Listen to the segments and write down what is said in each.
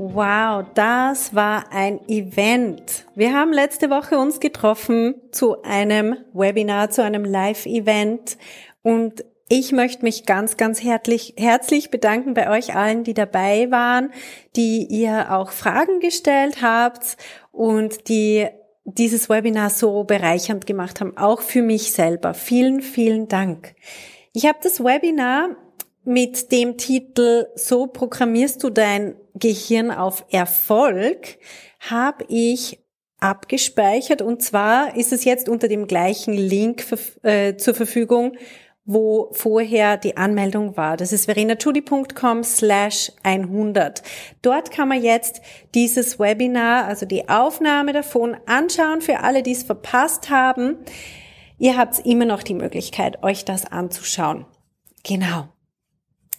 Wow, das war ein Event. Wir haben letzte Woche uns getroffen zu einem Webinar, zu einem Live-Event und ich möchte mich ganz, ganz herzlich, herzlich bedanken bei euch allen, die dabei waren, die ihr auch Fragen gestellt habt und die dieses Webinar so bereichernd gemacht haben, auch für mich selber. Vielen, vielen Dank. Ich habe das Webinar mit dem Titel So programmierst du dein Gehirn auf Erfolg habe ich abgespeichert und zwar ist es jetzt unter dem gleichen Link äh, zur Verfügung, wo vorher die Anmeldung war. Das ist verenachudi.com slash 100. Dort kann man jetzt dieses Webinar, also die Aufnahme davon anschauen für alle, die es verpasst haben. Ihr habt immer noch die Möglichkeit, euch das anzuschauen. Genau.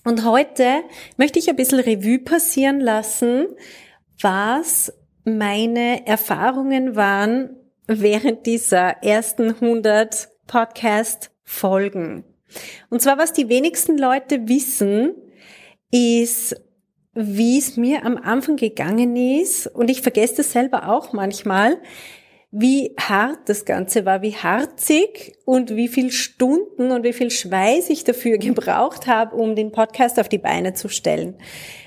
Und heute möchte ich ein bisschen Revue passieren lassen, was meine Erfahrungen waren während dieser ersten 100 Podcast-Folgen. Und zwar, was die wenigsten Leute wissen, ist, wie es mir am Anfang gegangen ist. Und ich vergesse das selber auch manchmal, wie hart das Ganze war, wie harzig und wie viel Stunden und wie viel Schweiß ich dafür gebraucht habe, um den Podcast auf die Beine zu stellen.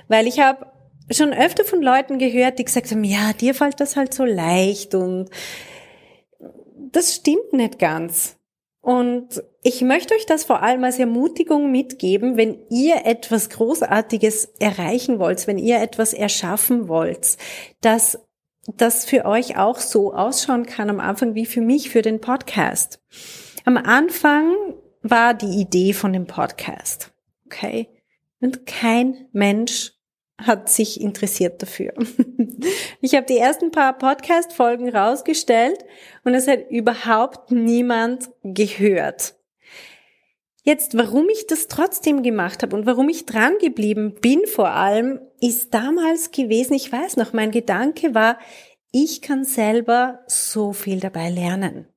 Weil ich habe schon öfter von Leuten gehört, die gesagt haben, ja, dir fällt das halt so leicht und das stimmt nicht ganz. Und ich möchte euch das vor allem als Ermutigung mitgeben, wenn ihr etwas Großartiges erreichen wollt, wenn ihr etwas erschaffen wollt, dass das für euch auch so ausschauen kann am Anfang wie für mich für den Podcast. Am Anfang war die Idee von dem Podcast. Okay. Und kein Mensch hat sich interessiert dafür. Ich habe die ersten paar Podcast-Folgen rausgestellt und es hat überhaupt niemand gehört. Jetzt, warum ich das trotzdem gemacht habe und warum ich dran geblieben bin vor allem, ist damals gewesen, ich weiß noch, mein Gedanke war, ich kann selber so viel dabei lernen.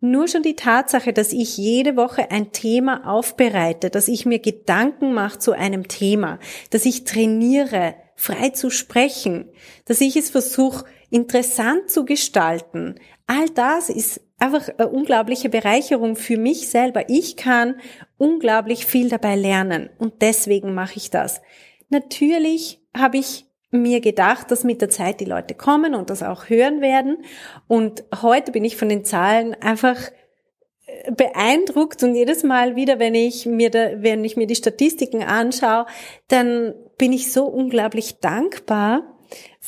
Nur schon die Tatsache, dass ich jede Woche ein Thema aufbereite, dass ich mir Gedanken mache zu einem Thema, dass ich trainiere, frei zu sprechen, dass ich es versuche, interessant zu gestalten, all das ist einfach eine unglaubliche Bereicherung für mich selber. Ich kann unglaublich viel dabei lernen und deswegen mache ich das. Natürlich habe ich mir gedacht, dass mit der Zeit die Leute kommen und das auch hören werden. Und heute bin ich von den Zahlen einfach äh, beeindruckt und jedes Mal wieder, wenn ich mir da, wenn ich mir die Statistiken anschaue, dann bin ich so unglaublich dankbar,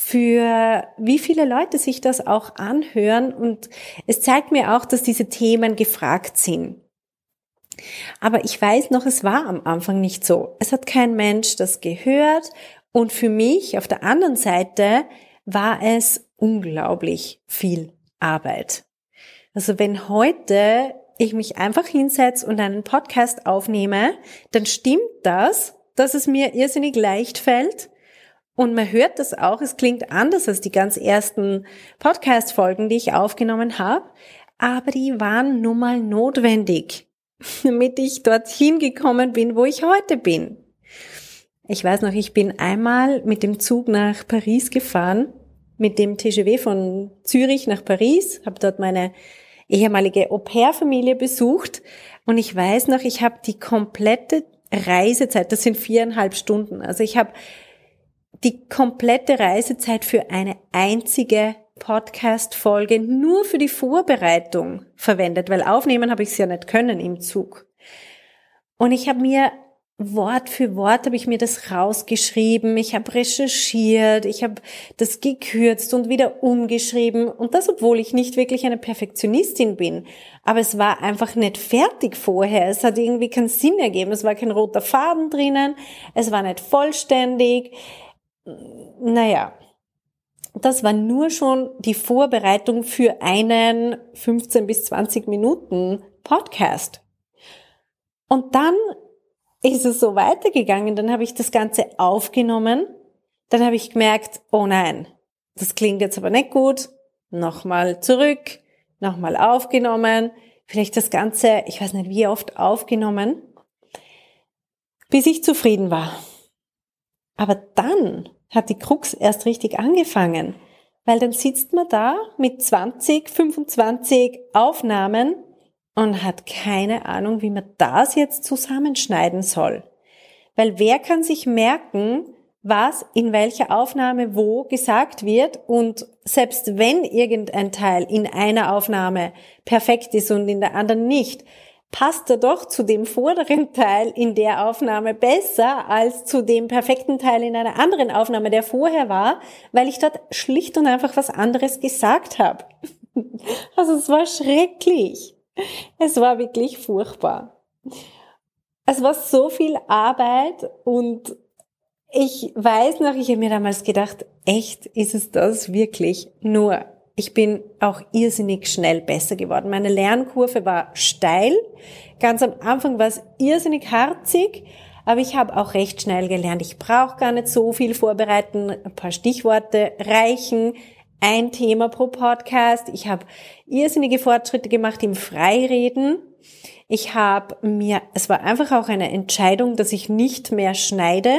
für wie viele Leute sich das auch anhören und es zeigt mir auch, dass diese Themen gefragt sind. Aber ich weiß noch, es war am Anfang nicht so. Es hat kein Mensch das gehört und für mich auf der anderen Seite war es unglaublich viel Arbeit. Also wenn heute ich mich einfach hinsetze und einen Podcast aufnehme, dann stimmt das, dass es mir irrsinnig leicht fällt, und man hört das auch, es klingt anders als die ganz ersten Podcast-Folgen, die ich aufgenommen habe, aber die waren nun mal notwendig, damit ich dorthin gekommen bin, wo ich heute bin. Ich weiß noch, ich bin einmal mit dem Zug nach Paris gefahren, mit dem TGW von Zürich nach Paris, habe dort meine ehemalige Au-pair-Familie besucht und ich weiß noch, ich habe die komplette Reisezeit, das sind viereinhalb Stunden, also ich habe die komplette Reisezeit für eine einzige Podcast-Folge nur für die Vorbereitung verwendet, weil aufnehmen habe ich es ja nicht können im Zug. Und ich habe mir Wort für Wort habe ich mir das rausgeschrieben, ich habe recherchiert, ich habe das gekürzt und wieder umgeschrieben und das, obwohl ich nicht wirklich eine Perfektionistin bin. Aber es war einfach nicht fertig vorher. Es hat irgendwie keinen Sinn ergeben. Es war kein roter Faden drinnen. Es war nicht vollständig naja, das war nur schon die Vorbereitung für einen 15 bis 20 Minuten Podcast. Und dann ist es so weitergegangen, dann habe ich das Ganze aufgenommen, dann habe ich gemerkt, oh nein, das klingt jetzt aber nicht gut, nochmal zurück, nochmal aufgenommen, vielleicht das Ganze, ich weiß nicht wie oft aufgenommen, bis ich zufrieden war. Aber dann hat die Krux erst richtig angefangen, weil dann sitzt man da mit 20, 25 Aufnahmen und hat keine Ahnung, wie man das jetzt zusammenschneiden soll. Weil wer kann sich merken, was in welcher Aufnahme wo gesagt wird und selbst wenn irgendein Teil in einer Aufnahme perfekt ist und in der anderen nicht, passt er doch zu dem vorderen Teil in der Aufnahme besser als zu dem perfekten Teil in einer anderen Aufnahme, der vorher war, weil ich dort schlicht und einfach was anderes gesagt habe. Also es war schrecklich. Es war wirklich furchtbar. Es war so viel Arbeit und ich weiß noch, ich habe mir damals gedacht, echt ist es das wirklich? Nur ich bin auch irrsinnig schnell besser geworden. Meine Lernkurve war steil. Ganz am Anfang war es irrsinnig harzig, aber ich habe auch recht schnell gelernt. Ich brauche gar nicht so viel vorbereiten. Ein paar Stichworte reichen. Ein Thema pro Podcast. Ich habe irrsinnige Fortschritte gemacht im Freireden. Ich habe mir, es war einfach auch eine Entscheidung, dass ich nicht mehr schneide,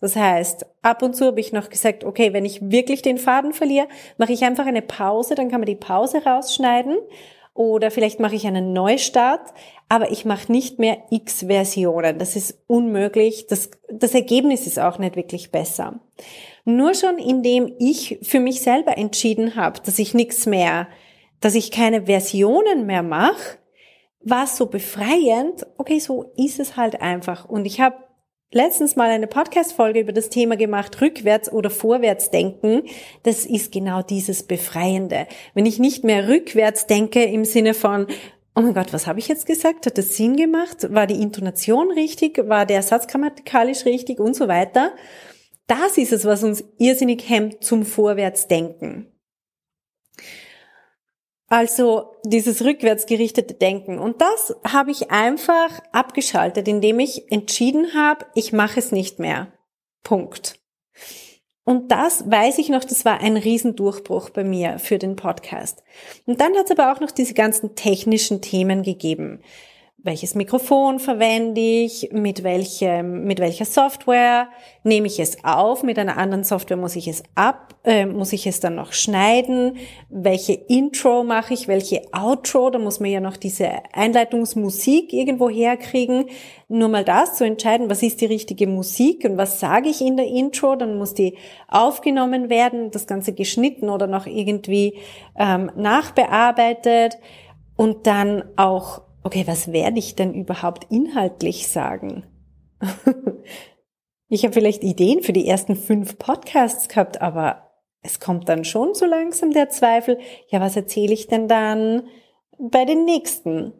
das heißt, ab und zu habe ich noch gesagt, okay, wenn ich wirklich den Faden verliere, mache ich einfach eine Pause, dann kann man die Pause rausschneiden oder vielleicht mache ich einen Neustart, aber ich mache nicht mehr x Versionen. Das ist unmöglich. Das, das Ergebnis ist auch nicht wirklich besser. Nur schon indem ich für mich selber entschieden habe, dass ich nichts mehr, dass ich keine Versionen mehr mache, war es so befreiend, okay, so ist es halt einfach. Und ich habe letztens mal eine Podcast-Folge über das Thema gemacht, rückwärts oder vorwärts denken. Das ist genau dieses Befreiende. Wenn ich nicht mehr rückwärts denke im Sinne von, oh mein Gott, was habe ich jetzt gesagt? Hat das Sinn gemacht? War die Intonation richtig? War der Satz grammatikalisch richtig und so weiter? Das ist es, was uns irrsinnig hemmt zum Vorwärtsdenken. Also dieses rückwärtsgerichtete Denken. Und das habe ich einfach abgeschaltet, indem ich entschieden habe, ich mache es nicht mehr. Punkt. Und das weiß ich noch, das war ein Riesendurchbruch bei mir für den Podcast. Und dann hat es aber auch noch diese ganzen technischen Themen gegeben welches Mikrofon verwende ich, mit welchem, mit welcher Software nehme ich es auf, mit einer anderen Software muss ich es ab, äh, muss ich es dann noch schneiden, welche Intro mache ich, welche Outro, da muss man ja noch diese Einleitungsmusik irgendwo herkriegen, nur mal das zu entscheiden, was ist die richtige Musik und was sage ich in der Intro, dann muss die aufgenommen werden, das Ganze geschnitten oder noch irgendwie ähm, nachbearbeitet und dann auch okay, was werde ich denn überhaupt inhaltlich sagen? ich habe vielleicht Ideen für die ersten fünf Podcasts gehabt, aber es kommt dann schon so langsam der Zweifel, ja, was erzähle ich denn dann bei den nächsten?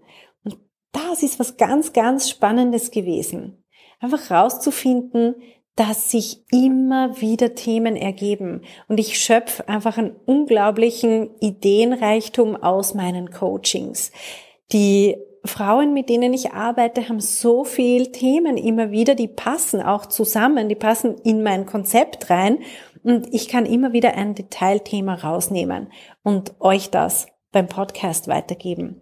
Und das ist was ganz, ganz Spannendes gewesen. Einfach rauszufinden, dass sich immer wieder Themen ergeben. Und ich schöpfe einfach einen unglaublichen Ideenreichtum aus meinen Coachings. Die Frauen, mit denen ich arbeite, haben so viel Themen immer wieder, die passen auch zusammen, die passen in mein Konzept rein und ich kann immer wieder ein Detailthema rausnehmen und euch das beim Podcast weitergeben.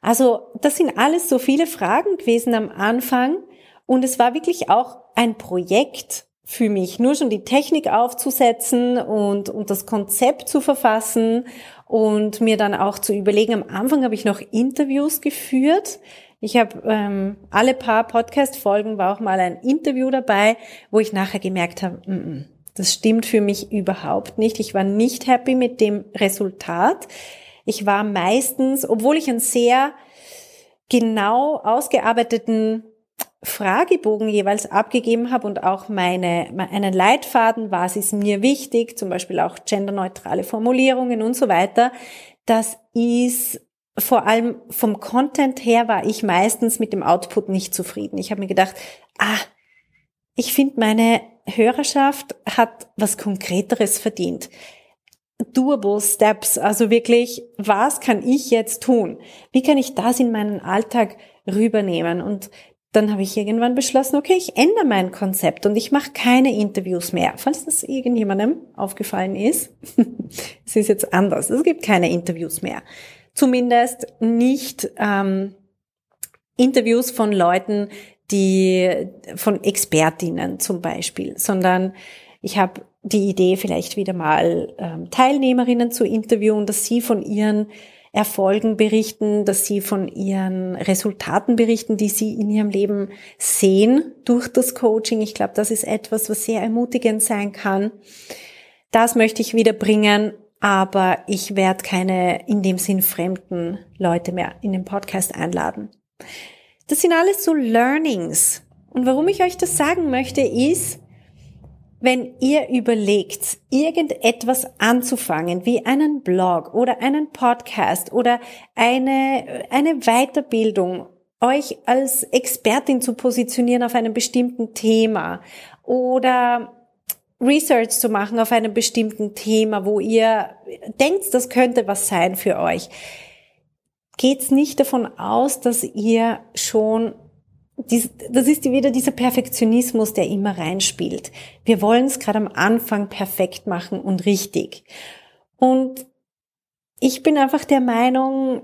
Also das sind alles so viele Fragen gewesen am Anfang und es war wirklich auch ein Projekt für mich, nur schon die Technik aufzusetzen und, und das Konzept zu verfassen und mir dann auch zu überlegen, am Anfang habe ich noch Interviews geführt. Ich habe ähm, alle paar Podcast-Folgen war auch mal ein Interview dabei, wo ich nachher gemerkt habe, mm -mm, das stimmt für mich überhaupt nicht. Ich war nicht happy mit dem Resultat. Ich war meistens, obwohl ich einen sehr genau ausgearbeiteten Fragebogen jeweils abgegeben habe und auch meine, einen Leitfaden, was ist mir wichtig, zum Beispiel auch genderneutrale Formulierungen und so weiter. Das ist vor allem vom Content her war ich meistens mit dem Output nicht zufrieden. Ich habe mir gedacht, ah, ich finde meine Hörerschaft hat was Konkreteres verdient. Doable Steps, also wirklich, was kann ich jetzt tun? Wie kann ich das in meinen Alltag rübernehmen? Und dann habe ich irgendwann beschlossen, okay, ich ändere mein Konzept und ich mache keine Interviews mehr. Falls das irgendjemandem aufgefallen ist, es ist jetzt anders. Es gibt keine Interviews mehr. Zumindest nicht ähm, Interviews von Leuten, die von Expertinnen zum Beispiel, sondern ich habe die Idee, vielleicht wieder mal ähm, Teilnehmerinnen zu interviewen, dass sie von ihren Erfolgen berichten, dass sie von ihren Resultaten berichten, die sie in ihrem Leben sehen durch das Coaching. Ich glaube, das ist etwas, was sehr ermutigend sein kann. Das möchte ich wieder bringen, aber ich werde keine in dem Sinn fremden Leute mehr in den Podcast einladen. Das sind alles so Learnings. Und warum ich euch das sagen möchte, ist, wenn ihr überlegt, irgendetwas anzufangen, wie einen Blog oder einen Podcast oder eine, eine Weiterbildung, euch als Expertin zu positionieren auf einem bestimmten Thema oder Research zu machen auf einem bestimmten Thema, wo ihr denkt, das könnte was sein für euch, geht's nicht davon aus, dass ihr schon das ist wieder dieser Perfektionismus, der immer reinspielt. Wir wollen es gerade am Anfang perfekt machen und richtig. Und ich bin einfach der Meinung,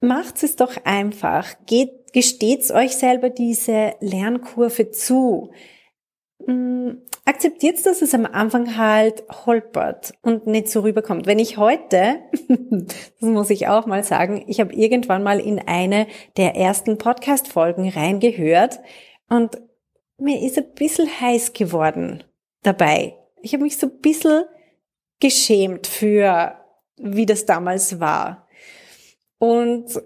macht es doch einfach. Geht, gesteht's euch selber diese Lernkurve zu. Hm, akzeptiert, dass es am Anfang halt holpert und nicht so rüberkommt. Wenn ich heute, das muss ich auch mal sagen, ich habe irgendwann mal in eine der ersten Podcast-Folgen reingehört und mir ist ein bisschen heiß geworden dabei. Ich habe mich so ein bisschen geschämt für, wie das damals war. Und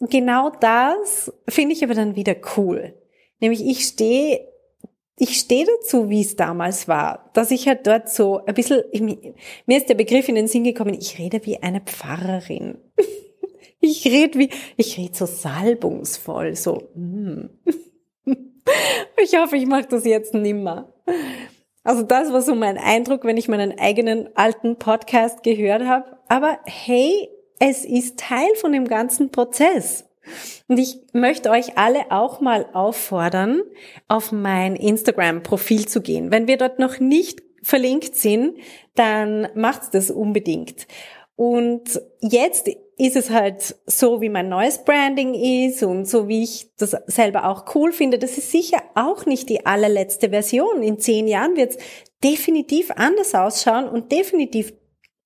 genau das finde ich aber dann wieder cool. Nämlich ich stehe ich stehe dazu, wie es damals war, dass ich halt dort so ein bisschen, mir ist der Begriff in den Sinn gekommen, ich rede wie eine Pfarrerin. Ich rede wie, ich rede so salbungsvoll, so. Mm. Ich hoffe, ich mache das jetzt nimmer. Also das war so mein Eindruck, wenn ich meinen eigenen alten Podcast gehört habe. Aber hey, es ist Teil von dem ganzen Prozess. Und ich möchte euch alle auch mal auffordern, auf mein Instagram-Profil zu gehen. Wenn wir dort noch nicht verlinkt sind, dann macht das unbedingt. Und jetzt ist es halt so, wie mein neues Branding ist und so wie ich das selber auch cool finde. Das ist sicher auch nicht die allerletzte Version. In zehn Jahren wird es definitiv anders ausschauen und definitiv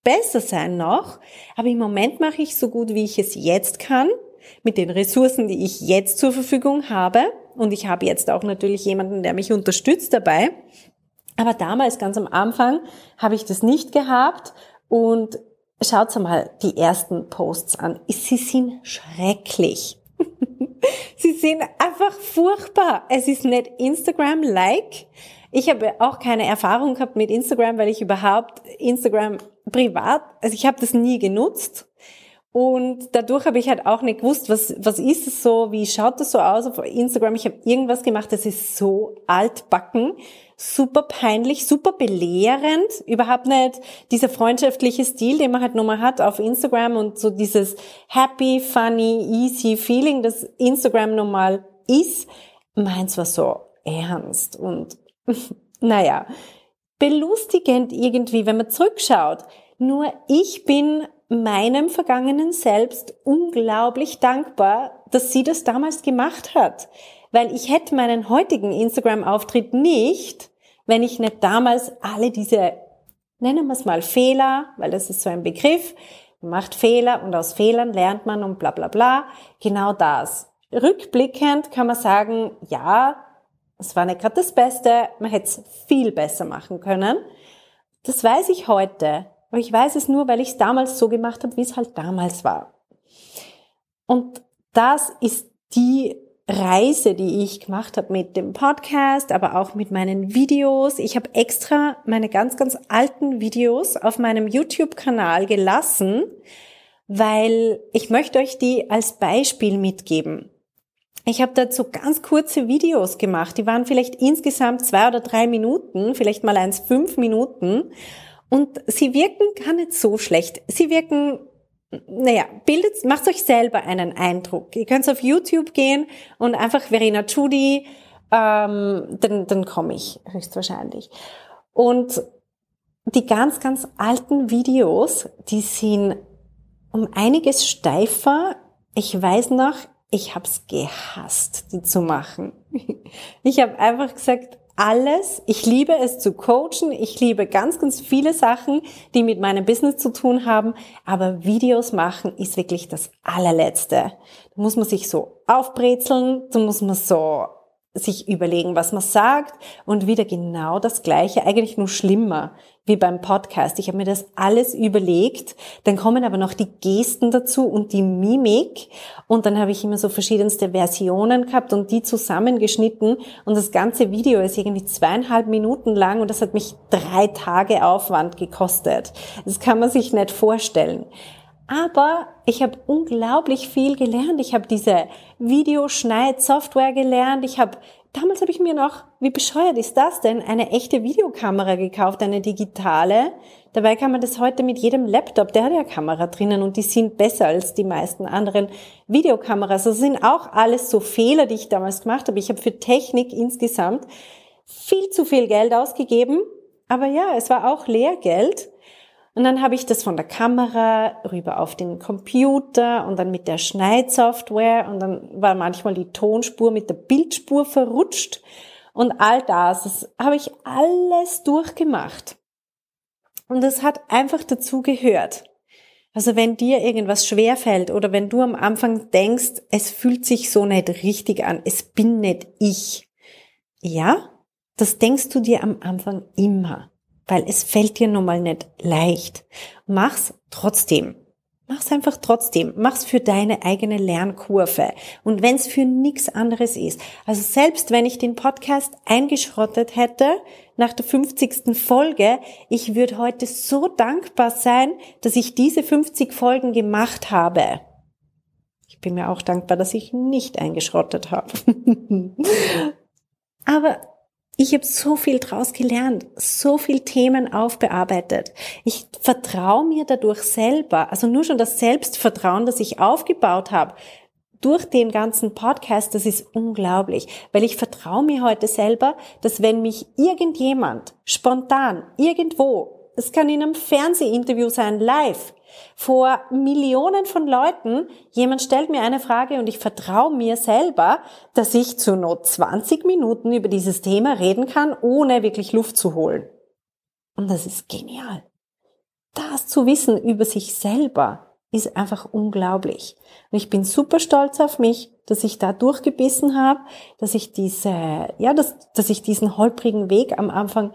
besser sein noch. Aber im Moment mache ich so gut, wie ich es jetzt kann mit den Ressourcen, die ich jetzt zur Verfügung habe. Und ich habe jetzt auch natürlich jemanden, der mich unterstützt dabei. Aber damals, ganz am Anfang, habe ich das nicht gehabt. Und schaut mal die ersten Posts an. Sie sind schrecklich. Sie sind einfach furchtbar. Es ist nicht Instagram-like. Ich habe auch keine Erfahrung gehabt mit Instagram, weil ich überhaupt Instagram privat, also ich habe das nie genutzt. Und dadurch habe ich halt auch nicht gewusst, was, was ist es so, wie schaut das so aus auf Instagram. Ich habe irgendwas gemacht, das ist so altbacken, super peinlich, super belehrend, überhaupt nicht dieser freundschaftliche Stil, den man halt nochmal hat auf Instagram und so dieses happy, funny, easy Feeling, das Instagram normal ist. Meins war so ernst und naja, belustigend irgendwie, wenn man zurückschaut. Nur ich bin meinem vergangenen Selbst unglaublich dankbar, dass sie das damals gemacht hat. Weil ich hätte meinen heutigen Instagram-Auftritt nicht, wenn ich nicht damals alle diese, nennen wir es mal Fehler, weil das ist so ein Begriff, macht Fehler und aus Fehlern lernt man und bla bla bla, genau das. Rückblickend kann man sagen, ja, es war nicht gerade das Beste, man hätte es viel besser machen können. Das weiß ich heute. Aber ich weiß es nur, weil ich es damals so gemacht habe, wie es halt damals war. Und das ist die Reise, die ich gemacht habe mit dem Podcast, aber auch mit meinen Videos. Ich habe extra meine ganz, ganz alten Videos auf meinem YouTube-Kanal gelassen, weil ich möchte euch die als Beispiel mitgeben. ich habe dazu ganz kurze Videos gemacht. Die waren vielleicht insgesamt zwei oder drei Minuten, vielleicht mal eins fünf Minuten. Und sie wirken gar nicht so schlecht. Sie wirken, naja, bildet, macht euch selber einen Eindruck. Ihr könnt auf YouTube gehen und einfach Verena Judy, ähm, dann, dann komme ich höchstwahrscheinlich. Und die ganz, ganz alten Videos, die sind um einiges steifer. Ich weiß noch, ich hab's gehasst, die zu machen. Ich habe einfach gesagt, alles, ich liebe es zu coachen, ich liebe ganz, ganz viele Sachen, die mit meinem Business zu tun haben, aber Videos machen ist wirklich das allerletzte. Da muss man sich so aufbrezeln, da muss man so sich überlegen, was man sagt und wieder genau das Gleiche, eigentlich nur schlimmer wie beim Podcast. Ich habe mir das alles überlegt, dann kommen aber noch die Gesten dazu und die Mimik und dann habe ich immer so verschiedenste Versionen gehabt und die zusammengeschnitten und das ganze Video ist irgendwie zweieinhalb Minuten lang und das hat mich drei Tage Aufwand gekostet. Das kann man sich nicht vorstellen. Aber ich habe unglaublich viel gelernt. Ich habe diese Videoschneid-Software gelernt. Ich habe damals habe ich mir noch, wie bescheuert ist das denn, eine echte Videokamera gekauft, eine digitale. Dabei kann man das heute mit jedem Laptop, der hat ja Kamera drinnen und die sind besser als die meisten anderen Videokameras. Das sind auch alles so Fehler, die ich damals gemacht habe. Ich habe für Technik insgesamt viel zu viel Geld ausgegeben. Aber ja, es war auch Lehrgeld. Und dann habe ich das von der Kamera rüber auf den Computer und dann mit der Schneidsoftware und dann war manchmal die Tonspur mit der Bildspur verrutscht und all das, das habe ich alles durchgemacht. Und es hat einfach dazu gehört. Also wenn dir irgendwas schwerfällt oder wenn du am Anfang denkst, es fühlt sich so nicht richtig an, es bin nicht ich. Ja, das denkst du dir am Anfang immer weil es fällt dir nun mal nicht leicht. Mach's trotzdem. Mach's einfach trotzdem. Mach's für deine eigene Lernkurve. Und wenn's für nichts anderes ist. Also selbst wenn ich den Podcast eingeschrottet hätte nach der 50. Folge, ich würde heute so dankbar sein, dass ich diese 50 Folgen gemacht habe. Ich bin mir auch dankbar, dass ich nicht eingeschrottet habe. Aber ich habe so viel draus gelernt, so viel Themen aufbearbeitet. Ich vertraue mir dadurch selber, also nur schon das Selbstvertrauen, das ich aufgebaut habe, durch den ganzen Podcast, das ist unglaublich, weil ich vertraue mir heute selber, dass wenn mich irgendjemand spontan irgendwo, es kann in einem Fernsehinterview sein, live, vor Millionen von Leuten, jemand stellt mir eine Frage und ich vertraue mir selber, dass ich zu Not 20 Minuten über dieses Thema reden kann, ohne wirklich Luft zu holen. Und das ist genial. Das zu wissen über sich selber ist einfach unglaublich. Und ich bin super stolz auf mich, dass ich da durchgebissen habe, dass ich diese, ja, dass, dass ich diesen holprigen Weg am Anfang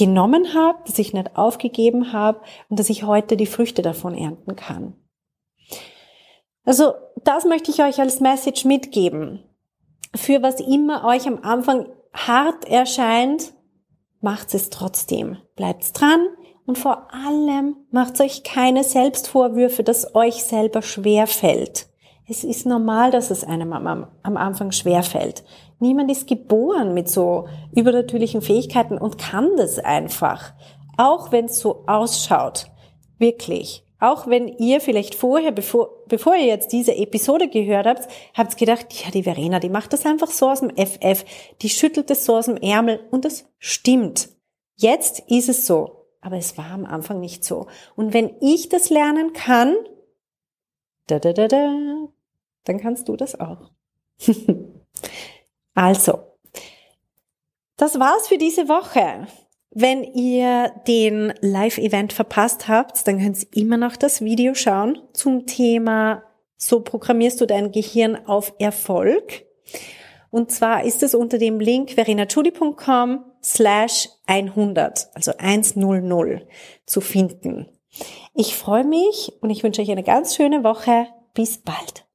genommen habe, dass ich nicht aufgegeben habe und dass ich heute die Früchte davon ernten kann. Also das möchte ich euch als Message mitgeben. Für was immer euch am Anfang hart erscheint, macht es trotzdem. Bleibt dran und vor allem macht euch keine Selbstvorwürfe, dass euch selber schwer fällt. Es ist normal, dass es einem am, am Anfang schwer fällt. Niemand ist geboren mit so übernatürlichen Fähigkeiten und kann das einfach. Auch wenn es so ausschaut. Wirklich. Auch wenn ihr vielleicht vorher, bevor, bevor ihr jetzt diese Episode gehört habt, habt gedacht, ja, die Verena, die macht das einfach so aus dem FF, die schüttelt es so aus dem Ärmel und das stimmt. Jetzt ist es so. Aber es war am Anfang nicht so. Und wenn ich das lernen kann, da, da, da, da, dann kannst du das auch. also, das war's für diese Woche. Wenn ihr den Live-Event verpasst habt, dann könnt ihr immer noch das Video schauen zum Thema So programmierst du dein Gehirn auf Erfolg. Und zwar ist es unter dem Link verenachudi.com slash 100, also 100 zu finden. Ich freue mich und ich wünsche euch eine ganz schöne Woche. Bis bald.